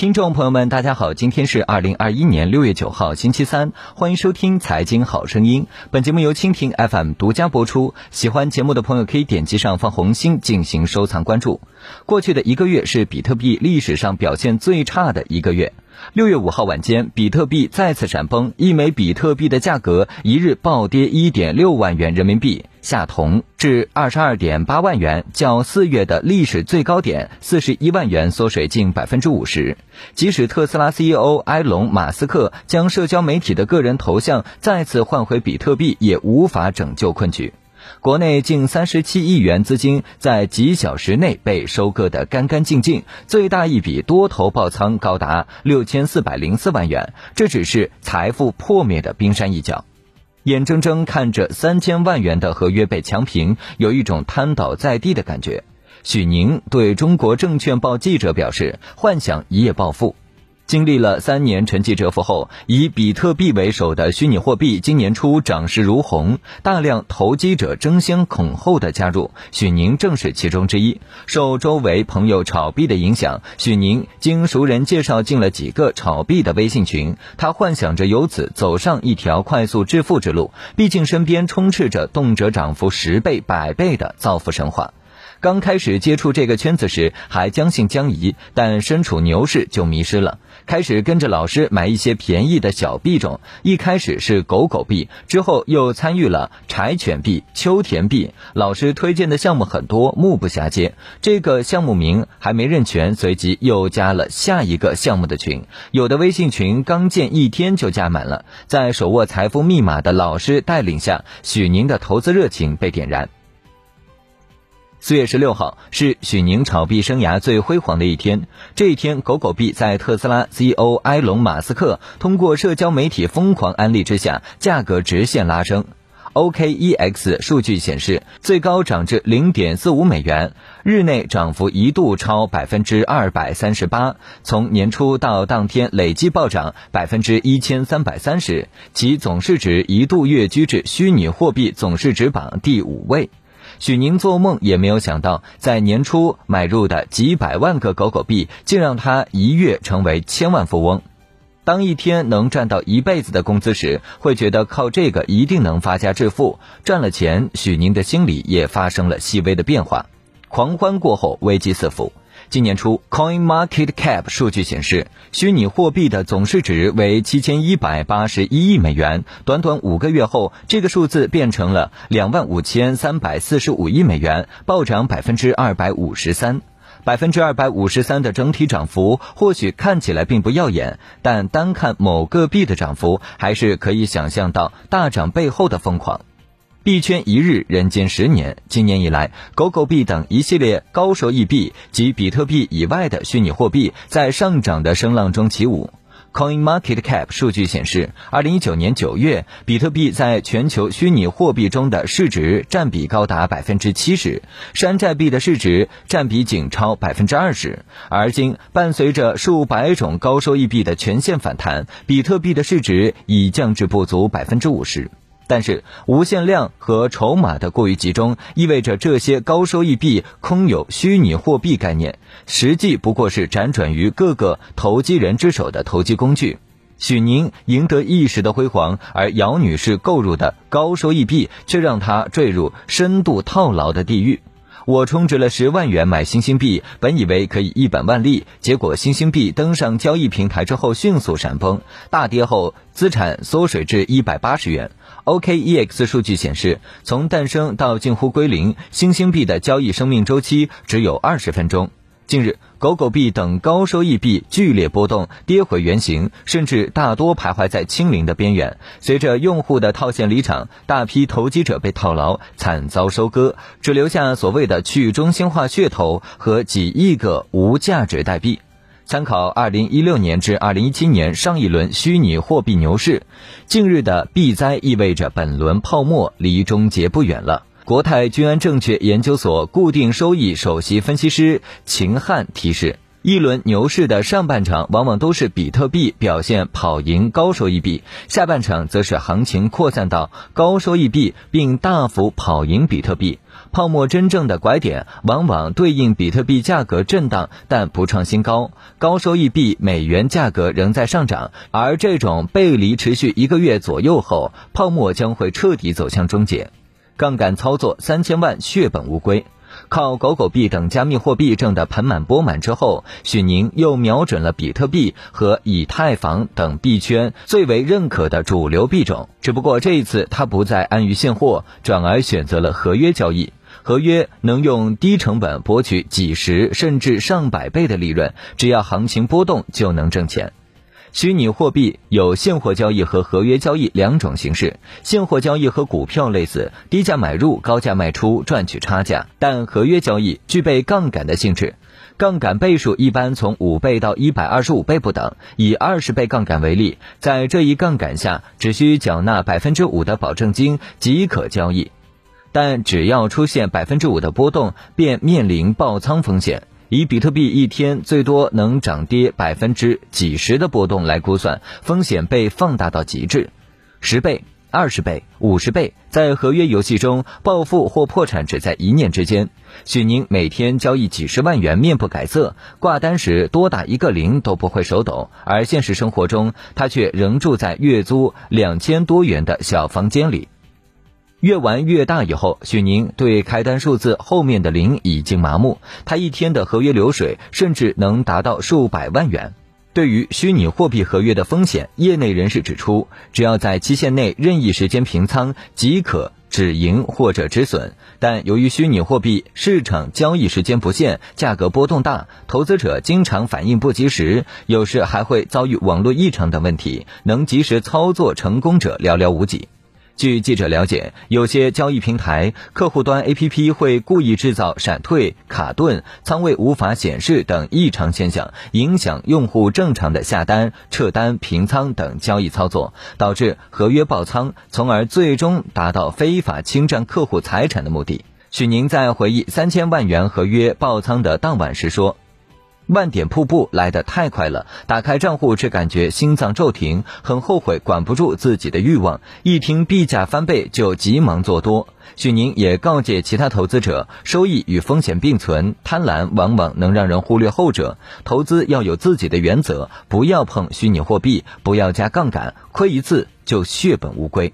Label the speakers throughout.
Speaker 1: 听众朋友们，大家好，今天是二零二一年六月九号，星期三，欢迎收听《财经好声音》。本节目由蜻蜓 FM 独家播出。喜欢节目的朋友可以点击上方红心进行收藏关注。过去的一个月是比特币历史上表现最差的一个月。六月五号晚间，比特币再次闪崩，一枚比特币的价格一日暴跌一点六万元人民币。下同至二十二点八万元，较四月的历史最高点四十一万元缩水近百分之五十。即使特斯拉 CEO 埃隆·马斯克将社交媒体的个人头像再次换回比特币，也无法拯救困局。国内近三十七亿元资金在几小时内被收割得干干净净，最大一笔多头爆仓高达六千四百零四万元，这只是财富破灭的冰山一角。眼睁睁看着三千万元的合约被强平，有一种瘫倒在地的感觉。许宁对中国证券报记者表示：“幻想一夜暴富。”经历了三年沉寂蛰伏后，以比特币为首的虚拟货币今年初涨势如虹，大量投机者争先恐后的加入，许宁正是其中之一。受周围朋友炒币的影响，许宁经熟人介绍进了几个炒币的微信群，他幻想着由此走上一条快速致富之路。毕竟身边充斥着动辄涨幅十倍、百倍的造富神话。刚开始接触这个圈子时还将信将疑，但身处牛市就迷失了。开始跟着老师买一些便宜的小币种，一开始是狗狗币，之后又参与了柴犬币、秋田币。老师推荐的项目很多，目不暇接。这个项目名还没认全，随即又加了下一个项目的群。有的微信群刚建一天就加满了。在手握财富密码的老师带领下，许宁的投资热情被点燃。四月十六号是许宁炒币生涯最辉煌的一天。这一天，狗狗币在特斯拉 CEO 埃隆·马斯克通过社交媒体疯狂安利之下，价格直线拉升。OKEX 数据显示，最高涨至零点四五美元，日内涨幅一度超百分之二百三十八。从年初到当天，累计暴涨百分之一千三百三十，其总市值一度跃居至虚拟货币总市值榜第五位。许宁做梦也没有想到，在年初买入的几百万个狗狗币，竟让他一跃成为千万富翁。当一天能赚到一辈子的工资时，会觉得靠这个一定能发家致富。赚了钱，许宁的心里也发生了细微的变化。狂欢过后，危机四伏。今年初，Coin Market Cap 数据显示，虚拟货币的总市值为七千一百八十一亿美元。短短五个月后，这个数字变成了两万五千三百四十五亿美元，暴涨百分之二百五十三。百分之二百五十三的整体涨幅，或许看起来并不耀眼，但单看某个币的涨幅，还是可以想象到大涨背后的疯狂。币圈一日，人间十年。今年以来，狗狗币等一系列高收益币及比特币以外的虚拟货币在上涨的声浪中起舞。Coin Market Cap 数据显示，二零一九年九月，比特币在全球虚拟货币中的市值占比高达百分之七十，山寨币的市值占比仅超百分之二十。而今，伴随着数百种高收益币的全线反弹，比特币的市值已降至不足百分之五十。但是，无限量和筹码的过于集中，意味着这些高收益币空有虚拟货币概念，实际不过是辗转于各个投机人之手的投机工具。许宁赢得一时的辉煌，而姚女士购入的高收益币却让她坠入深度套牢的地狱。我充值了十万元买星星币，本以为可以一本万利，结果星星币登上交易平台之后迅速闪崩，大跌后资产缩水至一百八十元。OKEX 数据显示，从诞生到近乎归零，星星币的交易生命周期只有二十分钟。近日，狗狗币等高收益币剧烈波动，跌回原形，甚至大多徘徊在清零的边缘。随着用户的套现离场，大批投机者被套牢，惨遭收割，只留下所谓的去中心化噱头和几亿个无价值代币。参考二零一六年至二零一七年上一轮虚拟货币牛市，近日的币灾意味着本轮泡沫离终结不远了。国泰君安证券研究所固定收益首席分析师秦汉提示：一轮牛市的上半场往往都是比特币表现跑赢高收益币，下半场则是行情扩散到高收益币并大幅跑赢比特币。泡沫真正的拐点往往对应比特币价格震荡但不创新高，高收益币美元价格仍在上涨，而这种背离持续一个月左右后，泡沫将会彻底走向终结。杠杆操作三千万血本无归，靠狗狗币等加密货币挣得盆满钵满之后，许宁又瞄准了比特币和以太坊等币圈最为认可的主流币种，只不过这一次他不再安于现货，转而选择了合约交易。合约能用低成本博取几十甚至上百倍的利润，只要行情波动就能挣钱。虚拟货币有现货交易和合约交易两种形式。现货交易和股票类似，低价买入，高价卖出，赚取差价；但合约交易具备杠杆的性质，杠杆倍数一般从五倍到一百二十五倍不等。以二十倍杠杆为例，在这一杠杆下，只需缴纳百分之五的保证金即可交易。但只要出现百分之五的波动，便面临爆仓风险。以比特币一天最多能涨跌百分之几十的波动来估算，风险被放大到极致，十倍、二十倍、五十倍。在合约游戏中，暴富或破产只在一念之间。许宁每天交易几十万元，面不改色，挂单时多打一个零都不会手抖。而现实生活中，他却仍住在月租两千多元的小房间里。越玩越大以后，许宁对开单数字后面的零已经麻木。他一天的合约流水甚至能达到数百万元。对于虚拟货币合约的风险，业内人士指出，只要在期限内任意时间平仓即可止盈或者止损。但由于虚拟货币市场交易时间不限，价格波动大，投资者经常反应不及时，有时还会遭遇网络异常等问题，能及时操作成功者寥寥无几。据记者了解，有些交易平台客户端 APP 会故意制造闪退、卡顿、仓位无法显示等异常现象，影响用户正常的下单、撤单、平仓等交易操作，导致合约爆仓，从而最终达到非法侵占客户财产的目的。许宁在回忆三千万元合约爆仓的当晚时说。万点瀑布来得太快了，打开账户只感觉心脏骤停，很后悔管不住自己的欲望，一听币价翻倍就急忙做多。许宁也告诫其他投资者，收益与风险并存，贪婪往往能让人忽略后者，投资要有自己的原则，不要碰虚拟货币，不要加杠杆，亏一次就血本无归。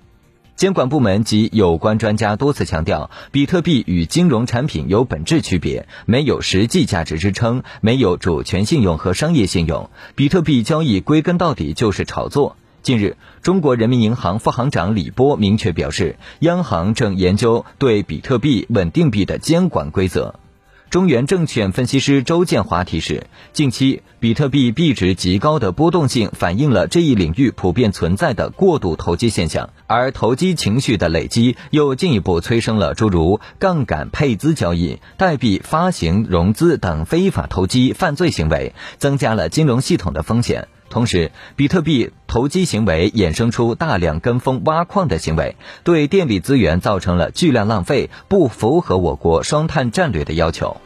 Speaker 1: 监管部门及有关专家多次强调，比特币与金融产品有本质区别，没有实际价值支撑，没有主权信用和商业信用。比特币交易归根到底就是炒作。近日，中国人民银行副行长李波明确表示，央行正研究对比特币稳定币的监管规则。中原证券分析师周建华提示，近期比特币币值极高的波动性，反映了这一领域普遍存在的过度投机现象，而投机情绪的累积，又进一步催生了诸如杠杆配资交易、代币发行融资等非法投机犯罪行为，增加了金融系统的风险。同时，比特币投机行为衍生出大量跟风挖矿的行为，对电力资源造成了巨量浪费，不符合我国双碳战略的要求。